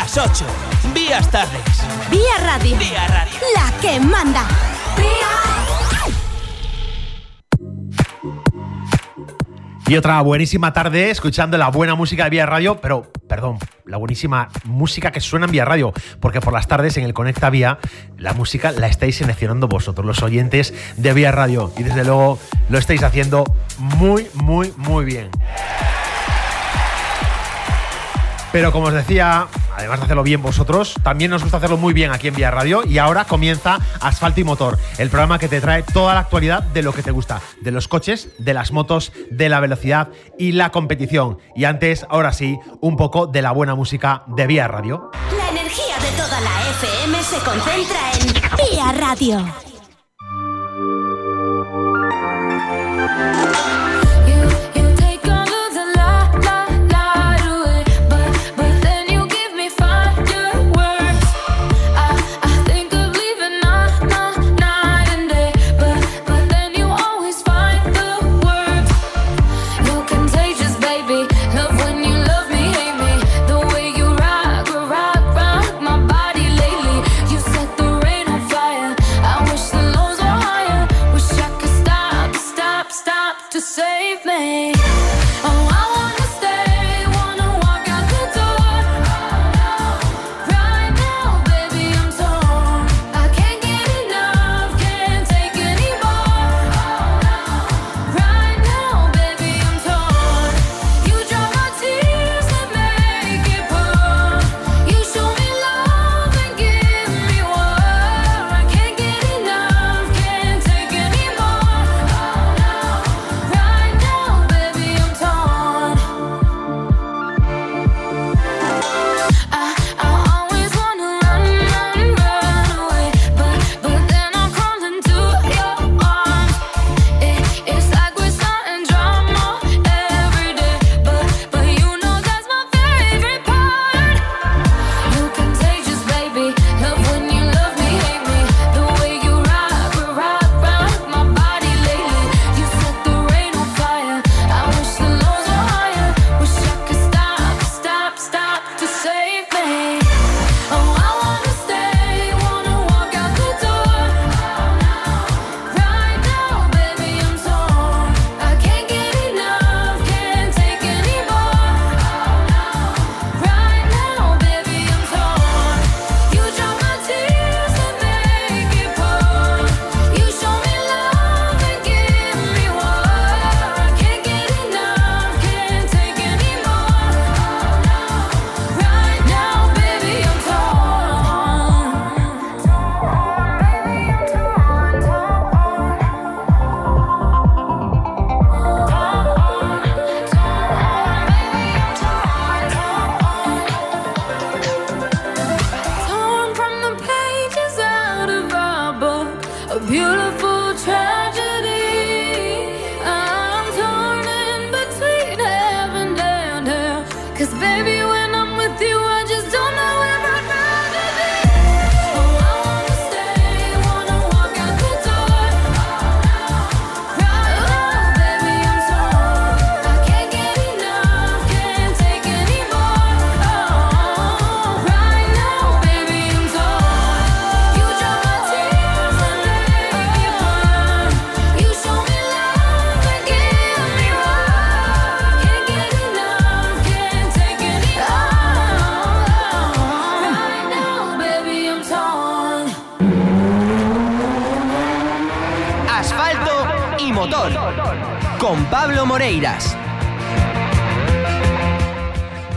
Las 8. Vías tardes. Vía Radio. Vía Radio. La que manda. Y otra buenísima tarde escuchando la buena música de Vía Radio, pero, perdón, la buenísima música que suena en Vía Radio, porque por las tardes en el Conecta Vía la música la estáis seleccionando vosotros, los oyentes de Vía Radio, y desde luego lo estáis haciendo muy, muy, muy bien. Pero como os decía, además de hacerlo bien vosotros, también nos gusta hacerlo muy bien aquí en Vía Radio. Y ahora comienza Asfalto y Motor, el programa que te trae toda la actualidad de lo que te gusta, de los coches, de las motos, de la velocidad y la competición. Y antes, ahora sí, un poco de la buena música de Vía Radio. La energía de toda la FM se concentra en Vía Radio.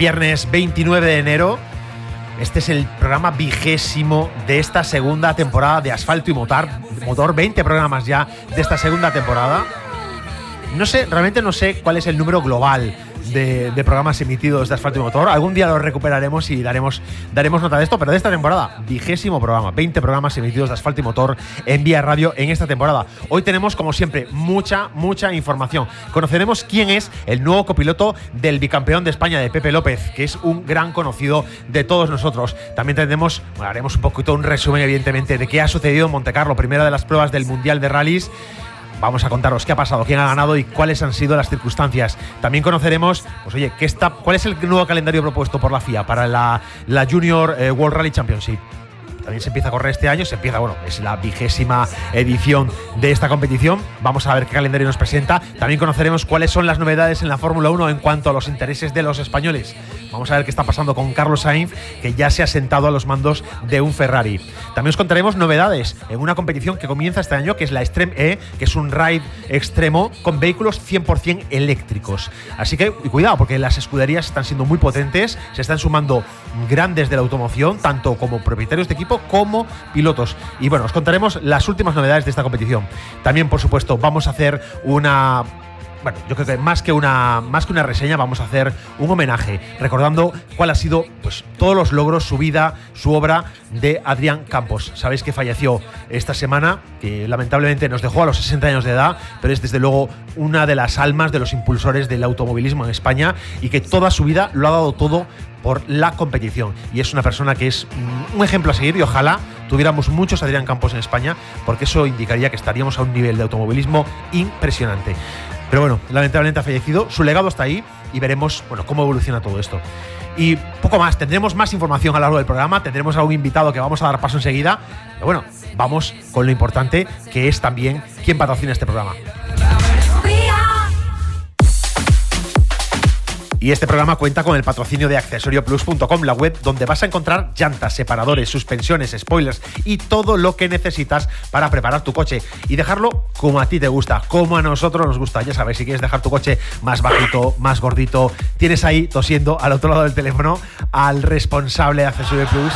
Viernes 29 de enero. Este es el programa vigésimo de esta segunda temporada de Asfalto y Motor. Motor 20 programas ya de esta segunda temporada. No sé, realmente no sé cuál es el número global de, programas emitidos de Asfalto y Motor. Algún día lo recuperaremos y daremos, daremos nota de esto, pero de esta temporada, vigésimo programa, 20 programas emitidos de Asfalto y Motor en Vía Radio en esta temporada. Hoy tenemos, como siempre, mucha, mucha información. Conoceremos quién es el nuevo copiloto del bicampeón de España, de Pepe López, que es un gran conocido de todos nosotros. También tendremos, haremos un poquito un resumen, evidentemente, de qué ha sucedido en Montecarlo, primera de las pruebas del Mundial de Rallys vamos a contaros qué ha pasado, quién ha ganado y cuáles han sido las circunstancias. También conoceremos, pues oye, ¿qué está, ¿cuál es el nuevo calendario propuesto por la FIA para la, la Junior eh, World Rally Championship? También se empieza a correr este año, se empieza, bueno, es la vigésima edición de esta competición. Vamos a ver qué calendario nos presenta. También conoceremos cuáles son las novedades en la Fórmula 1 en cuanto a los intereses de los españoles. Vamos a ver qué está pasando con Carlos Sainz, que ya se ha sentado a los mandos de un Ferrari. También os contaremos novedades en una competición que comienza este año, que es la Extreme E, que es un ride extremo con vehículos 100% eléctricos. Así que cuidado, porque las escuderías están siendo muy potentes, se están sumando grandes de la automoción, tanto como propietarios de como pilotos. Y bueno, os contaremos las últimas novedades de esta competición. También, por supuesto, vamos a hacer una bueno, yo creo que más que una más que una reseña vamos a hacer un homenaje recordando cuál ha sido pues todos los logros, su vida, su obra de Adrián Campos. Sabéis que falleció esta semana, que lamentablemente nos dejó a los 60 años de edad, pero es desde luego una de las almas de los impulsores del automovilismo en España y que toda su vida lo ha dado todo por la competición. Y es una persona que es un ejemplo a seguir y ojalá tuviéramos muchos Adrián Campos en España, porque eso indicaría que estaríamos a un nivel de automovilismo impresionante. Pero bueno, lamentablemente ha fallecido, su legado está ahí y veremos bueno, cómo evoluciona todo esto. Y poco más, tendremos más información a lo largo del programa, tendremos a un invitado que vamos a dar paso enseguida. Pero bueno, vamos con lo importante que es también quién patrocina este programa. Y este programa cuenta con el patrocinio de accesorioplus.com, la web donde vas a encontrar llantas, separadores, suspensiones, spoilers y todo lo que necesitas para preparar tu coche y dejarlo como a ti te gusta, como a nosotros nos gusta. Ya sabes, si quieres dejar tu coche más bajito, más gordito, tienes ahí tosiendo al otro lado del teléfono al responsable de Accesorio Plus,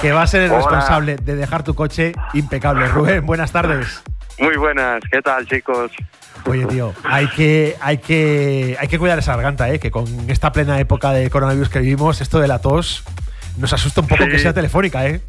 que va a ser el responsable de dejar tu coche impecable. Rubén, buenas tardes. Muy buenas, ¿qué tal chicos? Oye, tío, hay que, hay que, hay que cuidar esa garganta, ¿eh? que con esta plena época de coronavirus que vivimos, esto de la tos nos asusta un poco que sea telefónica, ¿eh?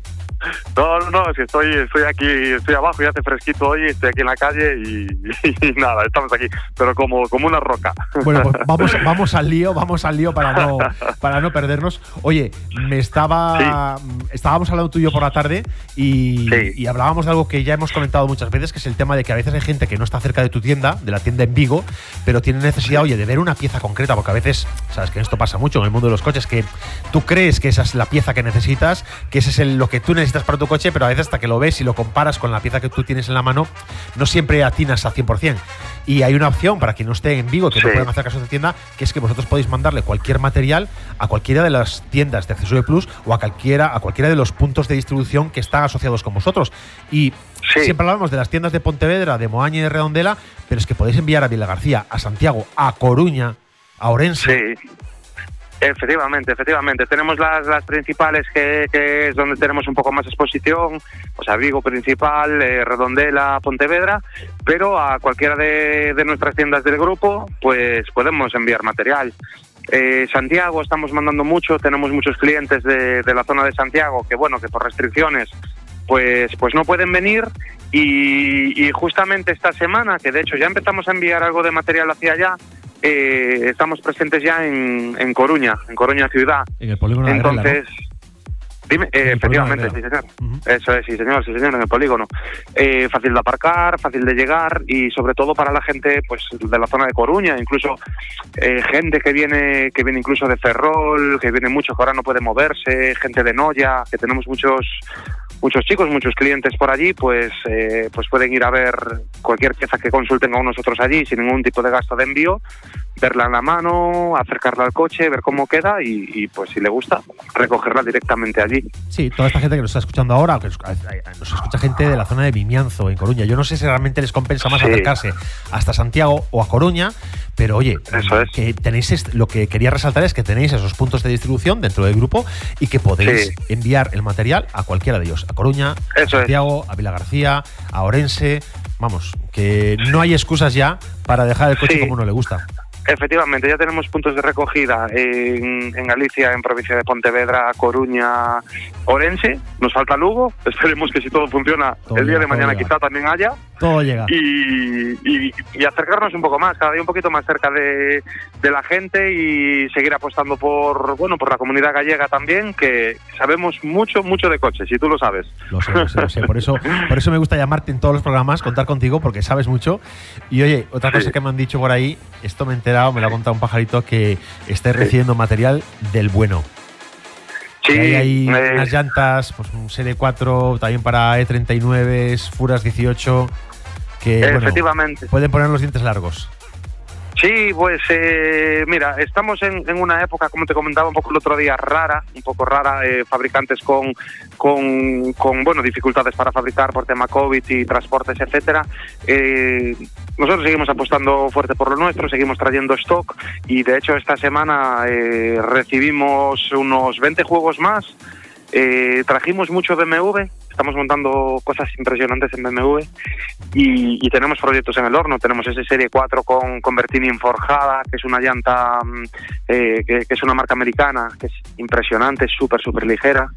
No, no, que estoy, estoy aquí, estoy abajo y hace fresquito hoy, estoy aquí en la calle y, nada, estamos aquí, pero como, como una roca. Bueno, pues vamos, vamos al lío, vamos al lío para no, para no perdernos. Oye, me estaba, estábamos hablando tú y yo por la tarde y, y, hablábamos de algo que ya hemos comentado muchas veces, que es el tema de que a veces hay gente que no está cerca de tu tienda, de la tienda en Vigo, pero tiene necesidad, oye, de ver una pieza concreta, porque a veces, sabes que esto pasa mucho en el mundo de los coches, que tú crees que esa es la pieza que necesitas, que ese es el, lo que tú necesitas necesitas para tu coche, pero a veces hasta que lo ves y lo comparas con la pieza que tú tienes en la mano, no siempre atinas al 100%. Y hay una opción para quien no esté en Vigo, que no pueden hacer caso de tienda, que es que vosotros podéis mandarle cualquier material a cualquiera de las tiendas de Accesorio Plus o a cualquiera, a cualquiera de los puntos de distribución que están asociados con vosotros. Y siempre hablamos de las tiendas de Pontevedra, de Moaña y de Redondela, pero es que podéis enviar a Vila García, a Santiago, a Coruña, a Orense. Efectivamente, efectivamente. Tenemos las, las principales que, que, es donde tenemos un poco más exposición, o sea, Vigo principal, eh, Redondela, Pontevedra, pero a cualquiera de, de, nuestras tiendas del grupo, pues podemos enviar material. Eh, Santiago estamos mandando mucho, tenemos muchos clientes de, de la zona de Santiago que, bueno, que por restricciones pues, pues no pueden venir y, y justamente esta semana, que de hecho ya empezamos a enviar algo de material hacia allá, eh, estamos presentes ya en, en, Coruña, en Coruña ciudad. En el polígono Entonces, dime, eh, efectivamente, sí señor. Eso es, sí señor, sí señor, en el polígono. Eh, fácil de aparcar, fácil de llegar y sobre todo para la gente, pues, de la zona de Coruña, incluso eh, gente que viene, que viene incluso de Ferrol, que viene mucho, que ahora no puede moverse, gente de Noya, que tenemos muchos muchos chicos, muchos clientes por allí, pues, eh, pues pueden ir a ver cualquier pieza que consulten con nosotros allí sin ningún tipo de gasto de envío, verla en la mano, acercarla al coche, ver cómo queda y, pues si le gusta, recogerla directamente allí. Sí, toda esta gente que nos está escuchando ahora, que nos escucha gente de la zona de Vimianzo, en Coruña. Yo no sé si realmente les compensa más acercarse hasta Santiago o a Coruña, pero oye, que tenéis lo que quería resaltar es que tenéis esos puntos de distribución dentro del grupo y que podéis enviar el material a cualquiera de ellos, a Coruña, a Santiago, a Vila García, a Orense. Vamos, que no hay excusas ya para dejar el coche como no le gusta. Efectivamente, ya tenemos puntos de recogida en, en, Galicia, en provincia de Pontevedra, Coruña, Orense. Nos falta Lugo. Esperemos que si todo funciona, el día de mañana quizá también haya. Todo llega. Y, y, acercarnos un poco más, cada día un poquito más cerca de, de, la gente y seguir apostando por bueno por la comunidad gallega también, que sabemos mucho, mucho de coches, y tú lo sabes. Lo sé, lo sé, Por eso, por eso me gusta llamarte en todos los programas, contar contigo, porque sabes mucho. Y oye, otra cosa que me han dicho por ahí, esto me he me lo ha contado un pajarito, que estés recibiendo material del bueno. Sí, hay unas llantas, pues un Serie 4 también para E39, Furas 18 que Efectivamente. pueden poner los dientes largos. Sí, pues eh, mira, estamos en, una época, como te comentaba un poco el otro día, rara, un poco rara, eh, fabricantes con, con, con, bueno, dificultades para fabricar por tema COVID y transportes, etcétera. Eh, nosotros seguimos apostando fuerte por lo nuestro, seguimos trayendo stock y de hecho esta semana recibimos unos 20 juegos más. Trajimos mucho BMW, estamos montando cosas impresionantes en BMW y, tenemos proyectos en el horno. Tenemos ese Serie 4 con, con Bertini forjada, que es una llanta mm, eh, que, es una marca americana, que es impresionante, súper, súper ligera.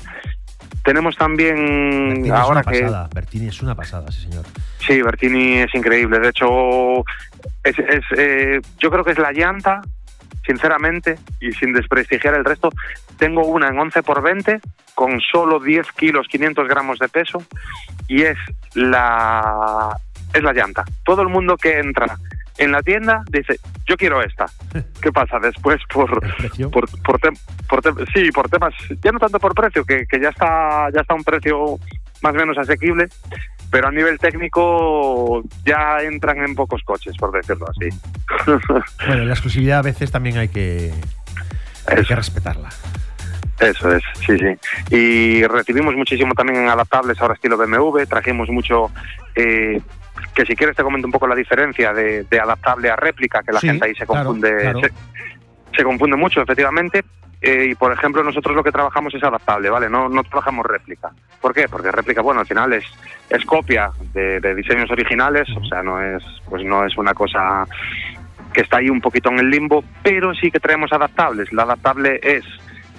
Tenemos también ahora que Bertini es una pasada, sí señor. Sí, Bertini es increíble. De hecho, es, eh, yo creo que es la llanta sinceramente, y sin desprestigiar el resto, tengo una en 11 por 20 con solo 10 kilos 500 gramos de peso y es la es la llanta. Todo el mundo que entra en la tienda dice yo quiero esta. ¿Qué pasa después por por, por, por sí por temas ya no tanto por precio que, que ya está ya está un precio más o menos asequible pero a nivel técnico ya entran en pocos coches, por decirlo así. Bueno, la exclusividad a veces también hay que, hay que respetarla. Eso es, sí, sí. Y recibimos muchísimo también en adaptables ahora estilo BMW, trajimos mucho, eh, que si quieres te comento un poco la diferencia de, adaptable a réplica, que la gente ahí se confunde, Se, confunde mucho, efectivamente. Eh, y por ejemplo, nosotros lo que trabajamos es adaptable, ¿vale? No, no trabajamos réplica. ¿Por qué? Porque réplica, bueno, al final es, es copia de, diseños originales, o sea, no es, pues no es una cosa que está ahí un poquito en el limbo, pero sí que traemos adaptables. La adaptable es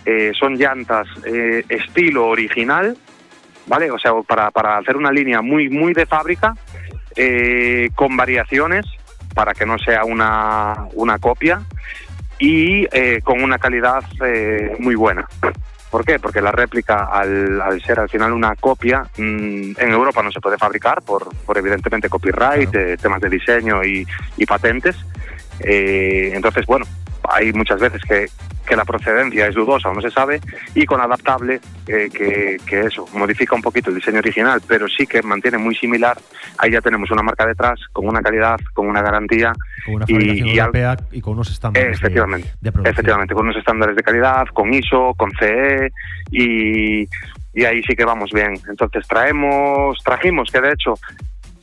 eh, son llantas eh, estilo original, ¿vale? O sea, para, para hacer una línea muy, muy de fábrica, eh, con variaciones, para que no sea una, una copia, y con una calidad muy buena. ¿Por qué? Porque la réplica, al, al ser al final una copia, mm, en Europa no se puede fabricar por, por evidentemente copyright, temas de diseño y, y patentes. entonces, bueno, hay muchas veces que, que la procedencia es dudosa o no se sabe, y con adaptable, eh, que, que, eso, modifica un poquito el diseño original, pero sí que mantiene muy similar. Ahí ya tenemos una marca detrás, con una calidad, con una garantía. Con una fabricación y, europea y, con unos estándares efectivamente, de, de Efectivamente, con unos estándares de calidad, con ISO, con CE, y, y ahí sí que vamos bien. Entonces traemos, trajimos, que de hecho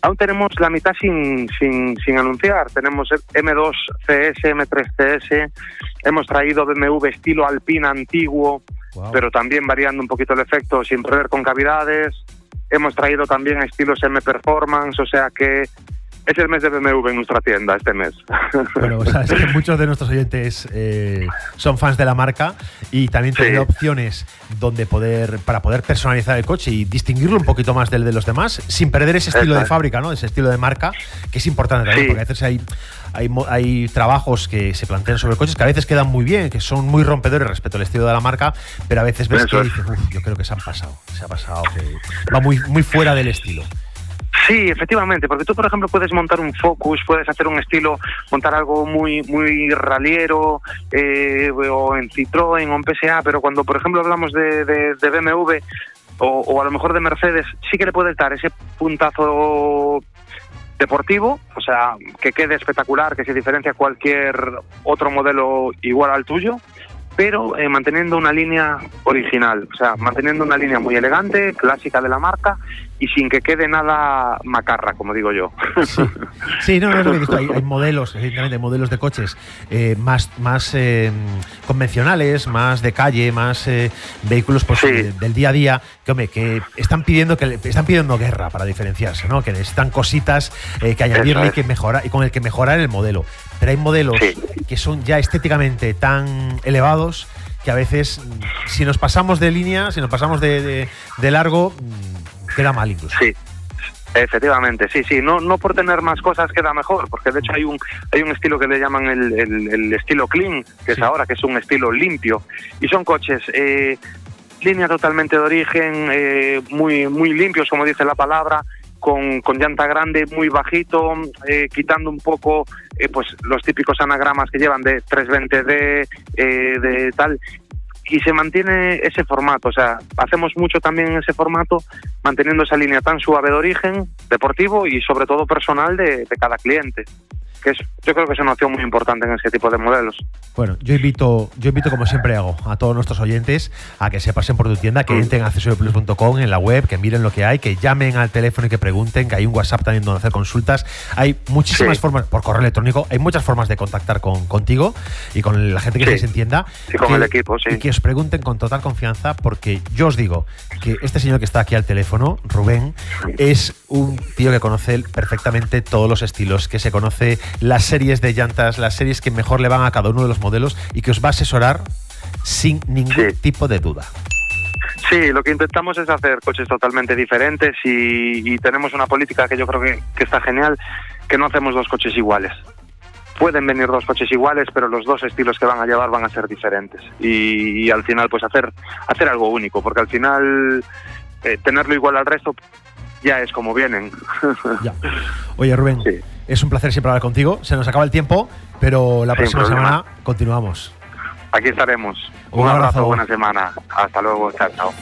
Aún tenemos la mitad sin, sin, sin anunciar. Tenemos M2 CS, M3 CS, hemos traído BMW estilo Alpina antiguo, pero también variando un poquito el efecto sin perder con cavidades. Hemos traído también estilos M Performance, o sea que es el mes de BMW en nuestra tienda este mes. Bueno, sabes que muchos de nuestros oyentes eh, son fans de la marca y también tienen opciones donde poder para poder personalizar el coche y distinguirlo un poquito más del de los demás sin perder ese estilo de fábrica, ¿no? Ese estilo de marca que es importante también porque a veces hay hay, hay trabajos que se plantean sobre coches que a veces quedan muy bien, que son muy rompedores respecto al estilo de la marca, pero a veces ves que dices, yo creo que se han pasado, se ha pasado, que va muy, muy fuera del estilo. Sí, efectivamente, porque tú, por ejemplo, puedes montar un Focus, puedes hacer un estilo, montar algo muy muy raliero, eh, o en Citroën o en PSA, pero cuando, por ejemplo, hablamos de, de, BMW o, o, a lo mejor de Mercedes, sí que le puedes dar ese puntazo deportivo, o sea, que quede espectacular, que se diferencia cualquier otro modelo igual al tuyo, pero eh, manteniendo una línea original, o sea, manteniendo una línea muy elegante, clásica de la marca y sin que quede nada macarra, como digo yo. Sí, no, no es lo que digo. Hay, hay modelos, evidentemente, modelos de coches eh, más, más eh, convencionales, más de calle, más vehículos pues, del día a día, que, hombre, que están pidiendo que están pidiendo guerra para diferenciarse, ¿no? Que necesitan cositas que añadirle y que mejorar y con el que mejorar el modelo pero hay modelos que son ya estéticamente tan elevados que a veces, si nos pasamos de línea, si nos pasamos de, largo, mm, queda mal incluso. Sí. Efectivamente, sí, sí, no, no por tener más cosas queda mejor, porque de hecho hay un, hay un estilo que le llaman el, estilo clean, que es ahora, que es un estilo limpio, y son coches, eh, línea totalmente de origen, eh, muy, muy limpios, como dice la palabra, con, con llanta grande, muy bajito, eh, quitando un poco eh, pues los típicos anagramas que llevan de 320D, eh, de tal, y se mantiene ese formato, o sea, hacemos mucho también en ese formato, manteniendo esa línea tan suave de origen, deportivo y sobre todo personal de cada cliente que es, yo creo que es una opción muy importante en ese tipo de modelos. Bueno, yo invito, yo invito como siempre hago a todos nuestros oyentes a que se pasen por tu tienda, que mm. entren a accesorioplus.com en la web, que miren lo que hay, que llamen al teléfono y que pregunten, que hay un WhatsApp también donde hacer consultas. Hay muchísimas formas, por correo electrónico, hay muchas formas de contactar con, contigo y con la gente que se entienda. Y con el equipo, sí. Y que os pregunten con total confianza, porque yo os digo que este señor que está aquí al teléfono, Rubén, es un tío que conoce perfectamente todos los estilos, que se conoce las series de llantas, las series que mejor le van a cada uno de los modelos y que os va a asesorar sin ningún tipo de duda. Sí, lo que intentamos es hacer coches totalmente diferentes y, tenemos una política que yo creo que, está genial, que no hacemos dos coches iguales. Pueden venir dos coches iguales, pero los dos estilos que van a llevar van a ser diferentes. Y, al final, pues hacer, hacer algo único, porque al final eh, tenerlo igual al resto ya es como vienen. Oye, Rubén, es un placer siempre hablar contigo. Se nos acaba el tiempo, pero la próxima semana continuamos. Aquí estaremos. Un, abrazo, buena semana. Hasta luego, chao, chao.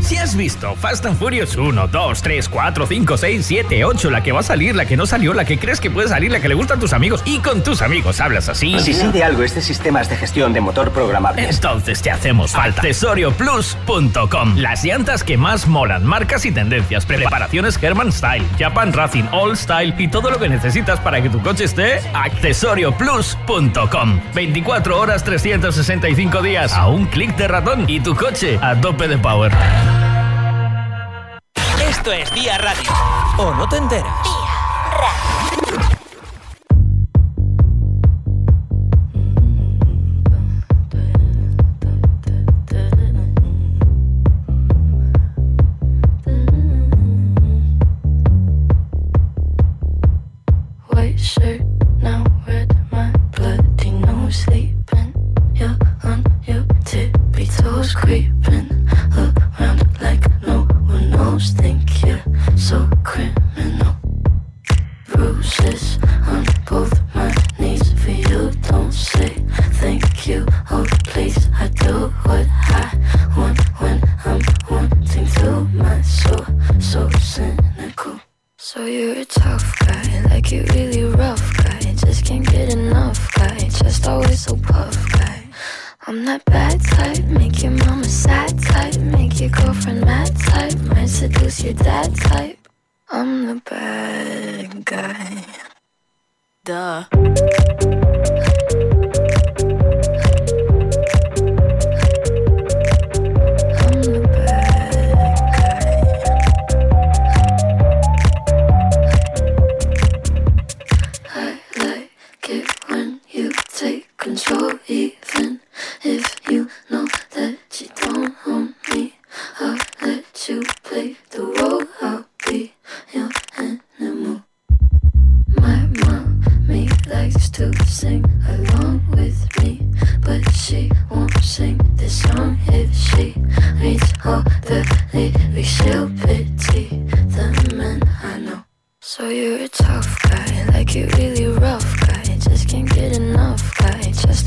Si has visto Fast and Furious 1, 2, 3, 4, 5, 6, 7, 8, la que va a salir, la que no salió, la que crees que puede salir, la que le gusta a tus amigos y con tus amigos hablas así. Si sí de algo este sistema es de gestión de motor programable. Entonces te hacemos falta. Accesorioplus.com. Las llantas que más molan, marcas y tendencias, preparaciones Herman Style, Japan Racing, All Style y todo lo que necesitas para que tu coche esté. Accesorioplus.com. 24 horas, 365 días a un clic de ratón y tu coche a tope de power. Esto es Día Radio. ¿O no te enteras? Día Radio.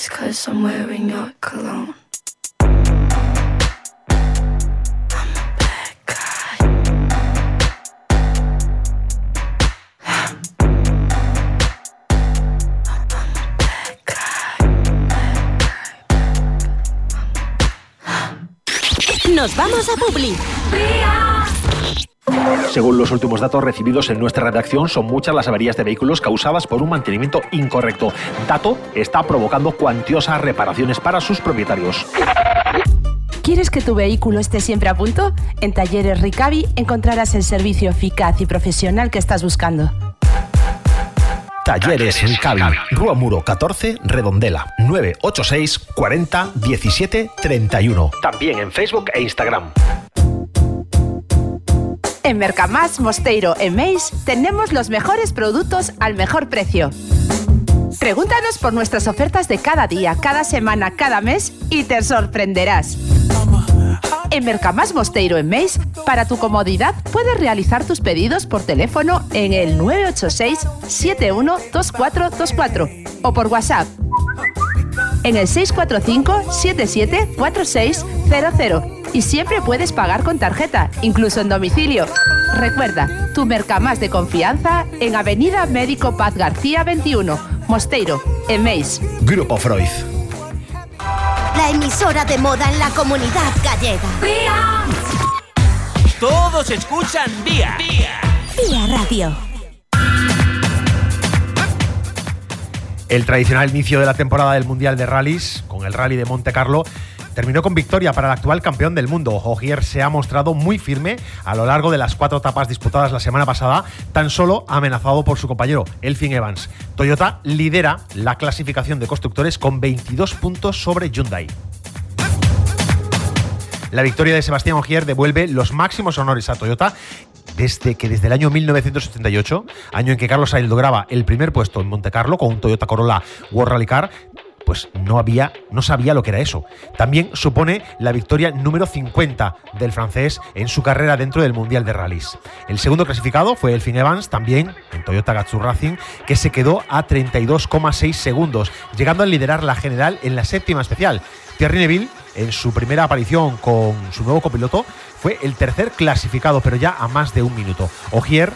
It's cause I'm wearing your cologne. Nos vamos a Publi. Según los últimos datos recibidos en nuestra redacción, son muchas las averías de vehículos causadas por un mantenimiento incorrecto. Dato está provocando cuantiosas reparaciones para sus propietarios. ¿Quieres que tu vehículo esté siempre a punto? En Talleres Ricavi encontrarás el servicio eficaz y profesional que estás buscando. Talleres Ricavi, Rua Muro 14, Redondela, 986 40 17 31. También en Facebook e Instagram. En Mercamás, Mosteiro e Meis tenemos los mejores productos al mejor precio. Pregúntanos por nuestras ofertas de cada día, cada semana, cada mes y te sorprenderás. En Mercamás Mosteiro en Meis, para tu comodidad, puedes realizar tus pedidos por teléfono en el 986 712424 o por WhatsApp en el 645 774600 y siempre puedes pagar con tarjeta, incluso en domicilio. Recuerda, tu Mercamás de confianza en Avenida Médico Paz García 21, Mosteiro, en Meis. Grupo Freud. La emisora de moda en la comunidad gallega. Todos escuchan Vía. Vía. Vía Radio. El tradicional inicio de la temporada del Mundial de Rallys, con el Rally de Monte Carlo, terminó con victoria para el actual campeón del mundo. Ogier se ha mostrado muy firme a lo largo de las cuatro etapas disputadas la semana pasada, tan solo amenazado por su compañero Elfin Evans. Toyota lidera la clasificación de constructores con 22 puntos sobre Hyundai. La victoria de Sebastián Ogier devuelve los máximos honores a Toyota desde que desde el año 1978, año en que Carlos Sainz lograba el primer puesto en Monte Carlo con un Toyota Corolla World Rally Car, pues no había, no sabía lo que era eso. También supone la victoria número 50 del francés en su carrera dentro del Mundial de Rallys. El segundo clasificado fue Elfin Evans, también en Toyota Gazoo Racing, que se quedó a 32,6 segundos, llegando a liderar la general en la séptima especial. Thierry Neville, en su primera aparición con su nuevo copiloto, fue el tercer clasificado, pero ya a más de un minuto. Ogier,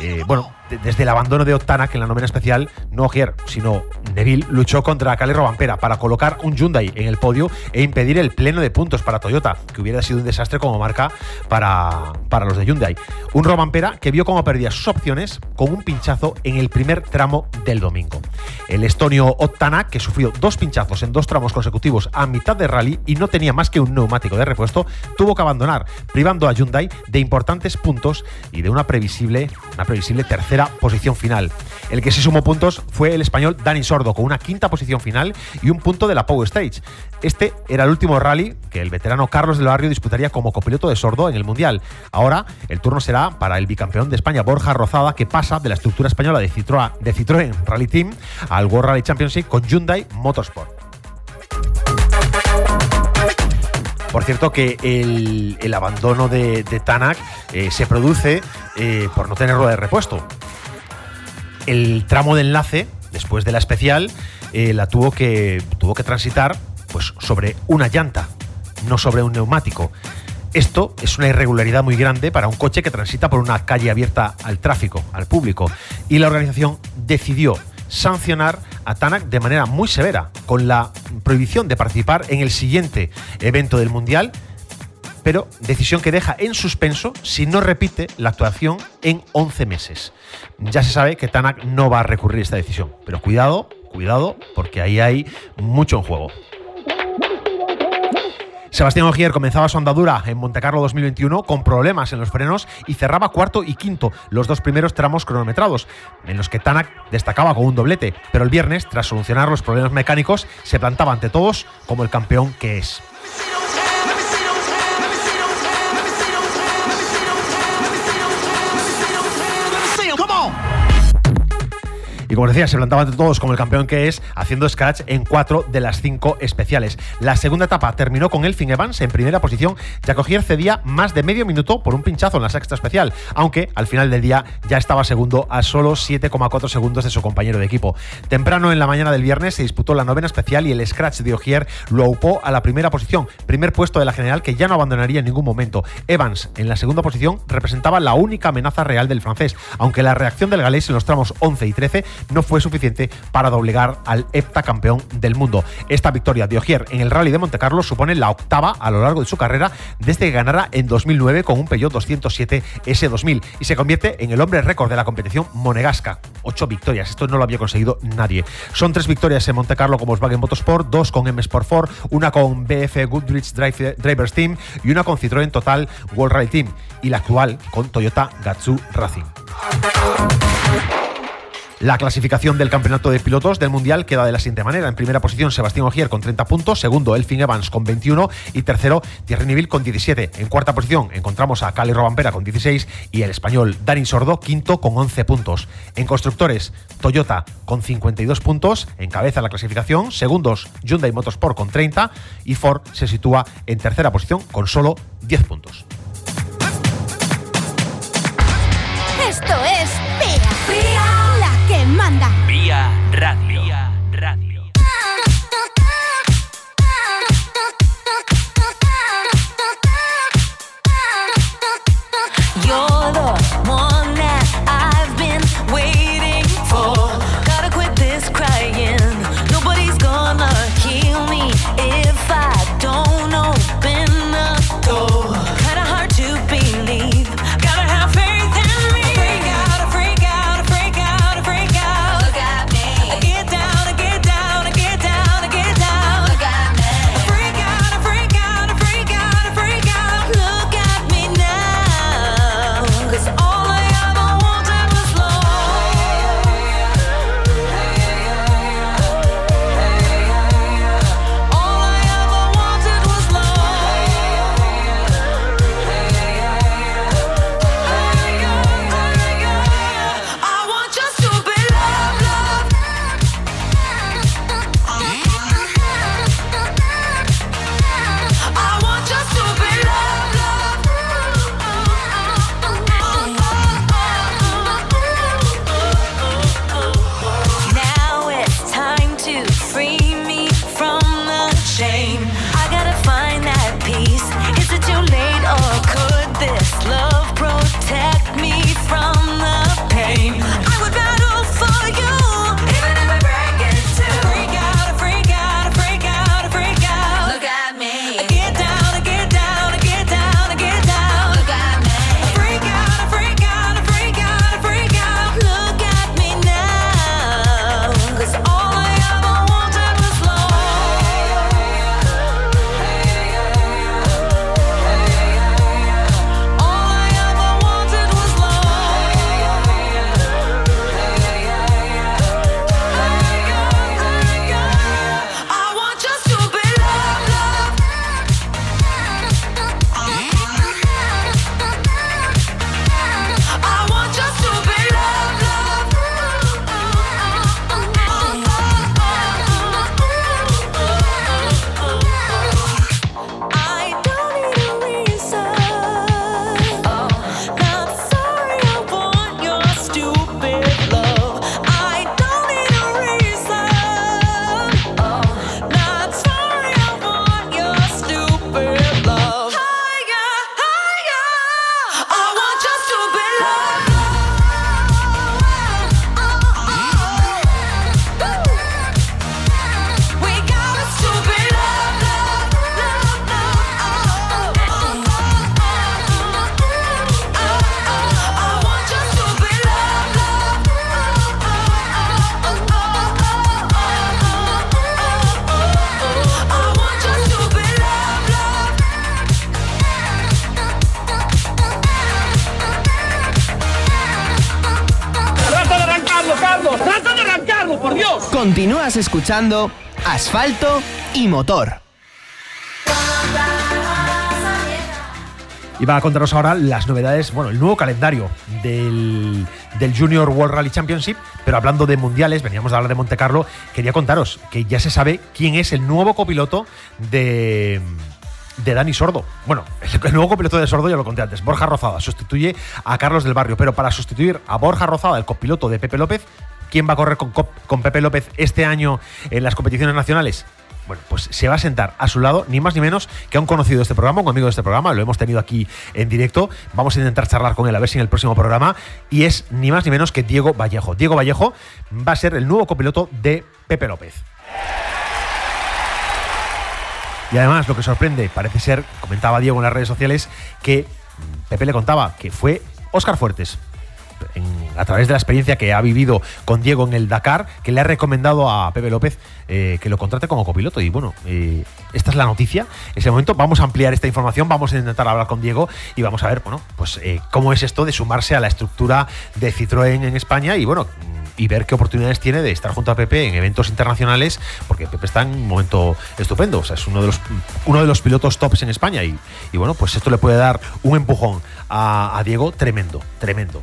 eh, bueno, desde el abandono de Octana, que en la novena especial, no Ogier, sino Neville, luchó contra Cali Robampera para colocar un Hyundai en el podio e impedir el pleno de puntos para Toyota, que hubiera sido un desastre como marca para, para los de Hyundai. Un Robampera que vio cómo perdía sus opciones con un pinchazo en el primer tramo del domingo. El estonio Octana, que sufrió dos pinchazos en dos tramos consecutivos a mitad de rally y no tenía más que un neumático de repuesto, tuvo que abandonar, privando a Hyundai de importantes puntos y de una previsible, previsible tercera posición final. El que se sumó puntos fue el español Dani Sordo, con una quinta posición final y un punto de la Power Stage. Este era el último rally que el veterano Carlos del Barrio disputaría como copiloto de Sordo en el Mundial. Ahora el turno será para el bicampeón de España, Borja Rozada, que pasa de la estructura española de Citroën, de Citroën Rally Team al World Rally Championship con Hyundai Motorsport. Por cierto que el, abandono de, de Tanak eh, se produce eh, por no tenerlo de repuesto. El tramo de enlace, después de la especial, eh, la tuvo que, tuvo que transitar pues, sobre una llanta, no sobre un neumático. Esto es una irregularidad muy grande para un coche que transita por una calle abierta al tráfico, al público. Y la organización decidió sancionar a Tanak de manera muy severa, con la prohibición de participar en el siguiente evento del Mundial, pero decisión que deja en suspenso si no repite la actuación en 11 meses. Ya se sabe que Tanak no va a recurrir a esta decisión, pero cuidado, cuidado, porque ahí hay mucho en juego. Sebastián Ogier comenzaba su andadura en Montecarlo 2021 con problemas en los frenos y cerraba cuarto y quinto los dos primeros tramos cronometrados, en los que Tanak destacaba con un doblete, pero el viernes, tras solucionar los problemas mecánicos, se plantaba ante todos como el campeón que es. Y como decía, se plantaba ante todos como el campeón que es, haciendo scratch en cuatro de las cinco especiales. La segunda etapa terminó con Elfin Evans en primera posición, ya Cogier cedía más de medio minuto por un pinchazo en la sexta especial, aunque al final del día ya estaba segundo a solo 7,4 segundos de su compañero de equipo. Temprano en la mañana del viernes se disputó la novena especial y el scratch de Ogier lo aupó a la primera posición, primer puesto de la general que ya no abandonaría en ningún momento. Evans, en la segunda posición, representaba la única amenaza real del francés, aunque la reacción del galés en los tramos 11 y 13 no fue suficiente para doblegar al heptacampeón del mundo. Esta victoria de Ogier en el Rally de Montecarlo supone la octava a lo largo de su carrera desde que ganara en 2009 con un Peugeot 207 S2000 y se convierte en el hombre récord de la competición monegasca. Ocho victorias, esto no lo había conseguido nadie. Son tres victorias en Montecarlo con Volkswagen Motorsport, dos con M Sport 4, una con BF Goodrich Drivers Team y una con Citroën Total World Rally Team y la actual con Toyota Gatsu Racing. La clasificación del campeonato de pilotos del Mundial queda de la siguiente manera. En primera posición, Sebastián Ogier con 30 puntos. Segundo, Elfin Evans con 21. Y tercero, Thierry Neville con 17. En cuarta posición, encontramos a Cali Robampera con 16. Y el español Dani Sordo, quinto con 11 puntos. En constructores, Toyota con 52 puntos. Encabeza la clasificación. Segundos, Hyundai Motorsport con 30. Y Ford se sitúa en tercera posición con solo 10 puntos. Esto es escuchando Asfalto y Motor. Y va a contaros ahora las novedades, bueno, el nuevo calendario del, del Junior World Rally Championship, pero hablando de mundiales, veníamos a hablar de Monte Carlo, quería contaros que ya se sabe quién es el nuevo copiloto de de Dani Sordo. Bueno, el nuevo copiloto de Sordo ya lo conté antes. Borja Rozada sustituye a Carlos del Barrio, pero para sustituir a Borja Rozada, el copiloto de Pepe López, ¿quién va a correr con, Pepe López este año en las competiciones nacionales? Bueno, pues se va a sentar a su lado, ni más ni menos que a un conocido de este programa, un amigo de este programa, lo hemos tenido aquí en directo. Vamos a intentar charlar con él a ver si en el próximo programa. Y es ni más ni menos que Diego Vallejo. Diego Vallejo va a ser el nuevo copiloto de Pepe López. Y además, lo que sorprende, parece ser, comentaba Diego en las redes sociales, que Pepe le contaba que fue Óscar Fuertes, a través de la experiencia que ha vivido con Diego en el Dakar, que le ha recomendado a Pepe López eh, que lo contrate como copiloto. Y bueno, eh, esta es la noticia. En ese momento vamos a ampliar esta información, vamos a intentar hablar con Diego y vamos a ver, bueno, pues eh, cómo es esto de sumarse a la estructura de Citroën en España y bueno y ver qué oportunidades tiene de estar junto a Pepe en eventos internacionales, porque Pepe está en un momento estupendo, o sea, es uno de los, uno de los pilotos tops en España y, bueno, pues esto le puede dar un empujón a Diego tremendo, tremendo.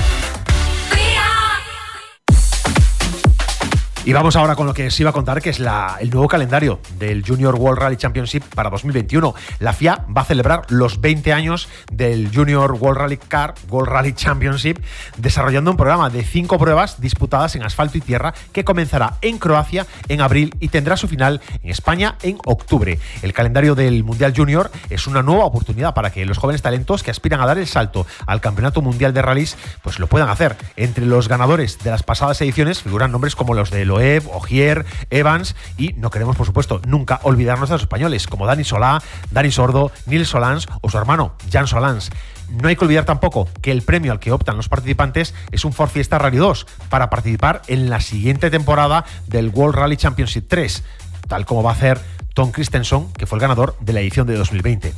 Y vamos ahora con lo que os iba a contar, que es el nuevo calendario del Junior World Rally Championship para 2021. La FIA va a celebrar los 20 años del Junior World Rally Car World Rally Championship, desarrollando un programa de cinco pruebas disputadas en asfalto y tierra que comenzará en Croacia en abril y tendrá su final en España en octubre. El calendario del Mundial Junior es una nueva oportunidad para que los jóvenes talentos que aspiran a dar el salto al Campeonato Mundial de Rallys pues lo puedan hacer. Entre los ganadores de las pasadas ediciones figuran nombres como los de Loeb, Ogier, Evans y no queremos, por supuesto, nunca olvidarnos de los españoles, como Dani Solá, Dani Sordo, Nils Solans o su hermano, Jan Solans. No hay que olvidar tampoco que el premio al que optan los participantes es un Ford Fiesta Rally 2 para participar en la siguiente temporada del World Rally Championship 3, tal como va a hacer Tom Christensen, que fue el ganador de la edición de 2020.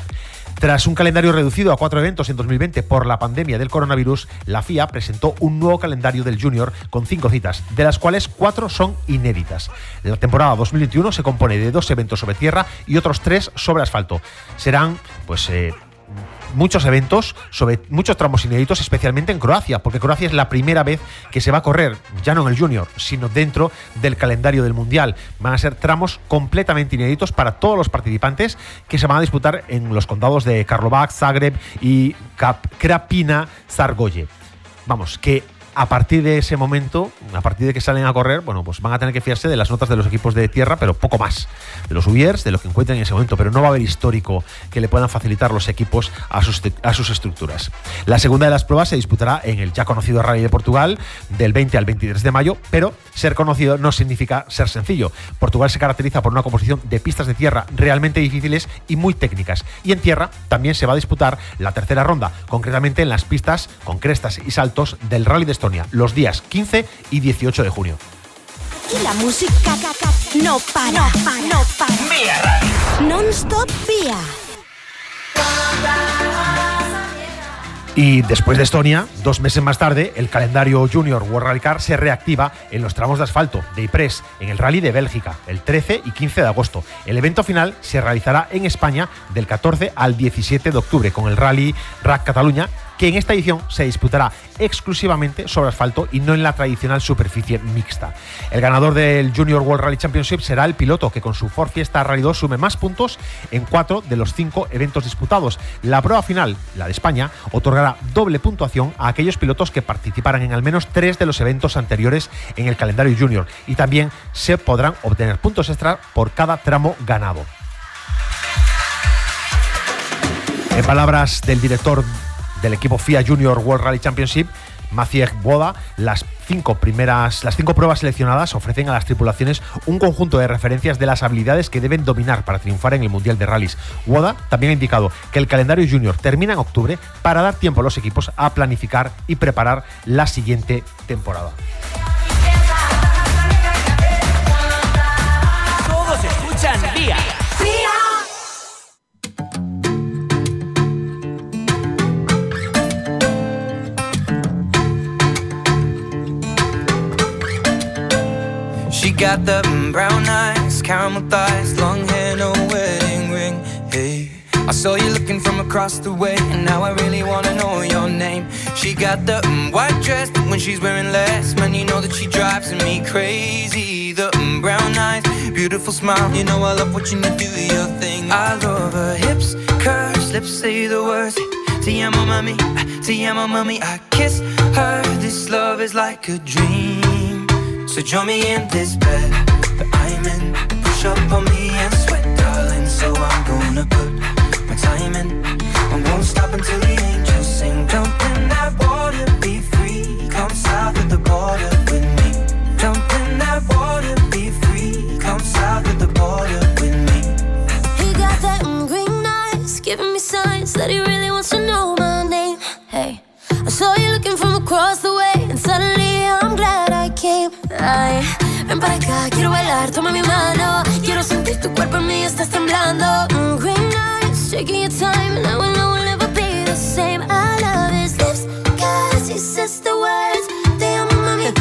Tras un calendario reducido a cuatro eventos en 2020 por la pandemia del coronavirus, la FIA presentó un nuevo calendario del Junior con cinco citas, de las cuales cuatro son inéditas. La temporada 2021 se compone de dos eventos sobre tierra y otros tres sobre asfalto. Serán, pues, eh, muchos eventos, sobre muchos tramos inéditos, especialmente en Croacia, porque Croacia es la primera vez que se va a correr, ya no en el Junior, sino dentro del calendario del Mundial. Van a ser tramos completamente inéditos para todos los participantes que se van a disputar en los condados de Karlovac, Zagreb y Krapina, Zargoye. Vamos, que a partir de ese momento, a partir de que salen a correr, bueno, pues van a tener que fiarse de las notas de los equipos de tierra, pero poco más. De los Ubiers, de lo que encuentren en ese momento, pero no va a haber histórico que le puedan facilitar los equipos a sus, a sus estructuras. La segunda de las pruebas se disputará en el ya conocido Rally de Portugal del 20 al 23 de mayo, pero ser conocido no significa ser sencillo. Portugal se caracteriza por una composición de pistas de tierra realmente difíciles y muy técnicas. Y en tierra también se va a disputar la tercera ronda, concretamente en las pistas con crestas y saltos del Rally de los días 15 y 18 de junio. Y la música no para, no para, no para. Vía Non-stop vía. Y después de Estonia, dos meses más tarde, el calendario Junior World Rally Car se reactiva en los tramos de asfalto de Ypres, en el Rally de Bélgica, el 13 y 15 de agosto. El evento final se realizará en España del 14 al 17 de octubre con el Rally Rack Cataluña que en esta edición se disputará exclusivamente sobre asfalto y no en la tradicional superficie mixta. El ganador del Junior World Rally Championship será el piloto que con su Ford Fiesta Rally 2 sume más puntos en cuatro de los cinco eventos disputados. La prueba final, la de España, otorgará doble puntuación a aquellos pilotos que participaran en al menos tres de los eventos anteriores en el calendario junior y también se podrán obtener puntos extra por cada tramo ganado. En palabras del director del equipo FIA Junior World Rally Championship, Maciej Boda, las cinco primeras, las cinco pruebas seleccionadas ofrecen a las tripulaciones un conjunto de referencias de las habilidades que deben dominar para triunfar en el Mundial de Rallys. Woda también ha indicado que el calendario junior termina en octubre para dar tiempo a los equipos a planificar y preparar la siguiente temporada. Got the brown eyes, caramel thighs, long hair, no wedding ring. Hey, I saw you looking from across the way, and now I really wanna know your name. She got the mm, white dress, but when she's wearing less, man, you know that she drives me crazy. The mm, brown eyes, beautiful smile, you know I love watching you do your thing. I love her hips, curves, lips say the words. Te amo, mami, te amo, mami. I kiss her. This love is like a dream. So join me in this bed that I'm in. Push up on me and sweat, darling. So I'm gonna put my time in. I won't stop until the angels sing. Jump in that water, be free. Come south of the border with me. Jump in that water, be free. Come south of the border with me. He got that green eyes, giving me signs that he really ven para acá, quiero bailar, toma mi mano. Quiero sentir tu cuerpo en mí, estás temblando. Mm, green eyes, taking your time, and I will know we'll never be the same. I love his lips, cause he says the words. Te amo, mami,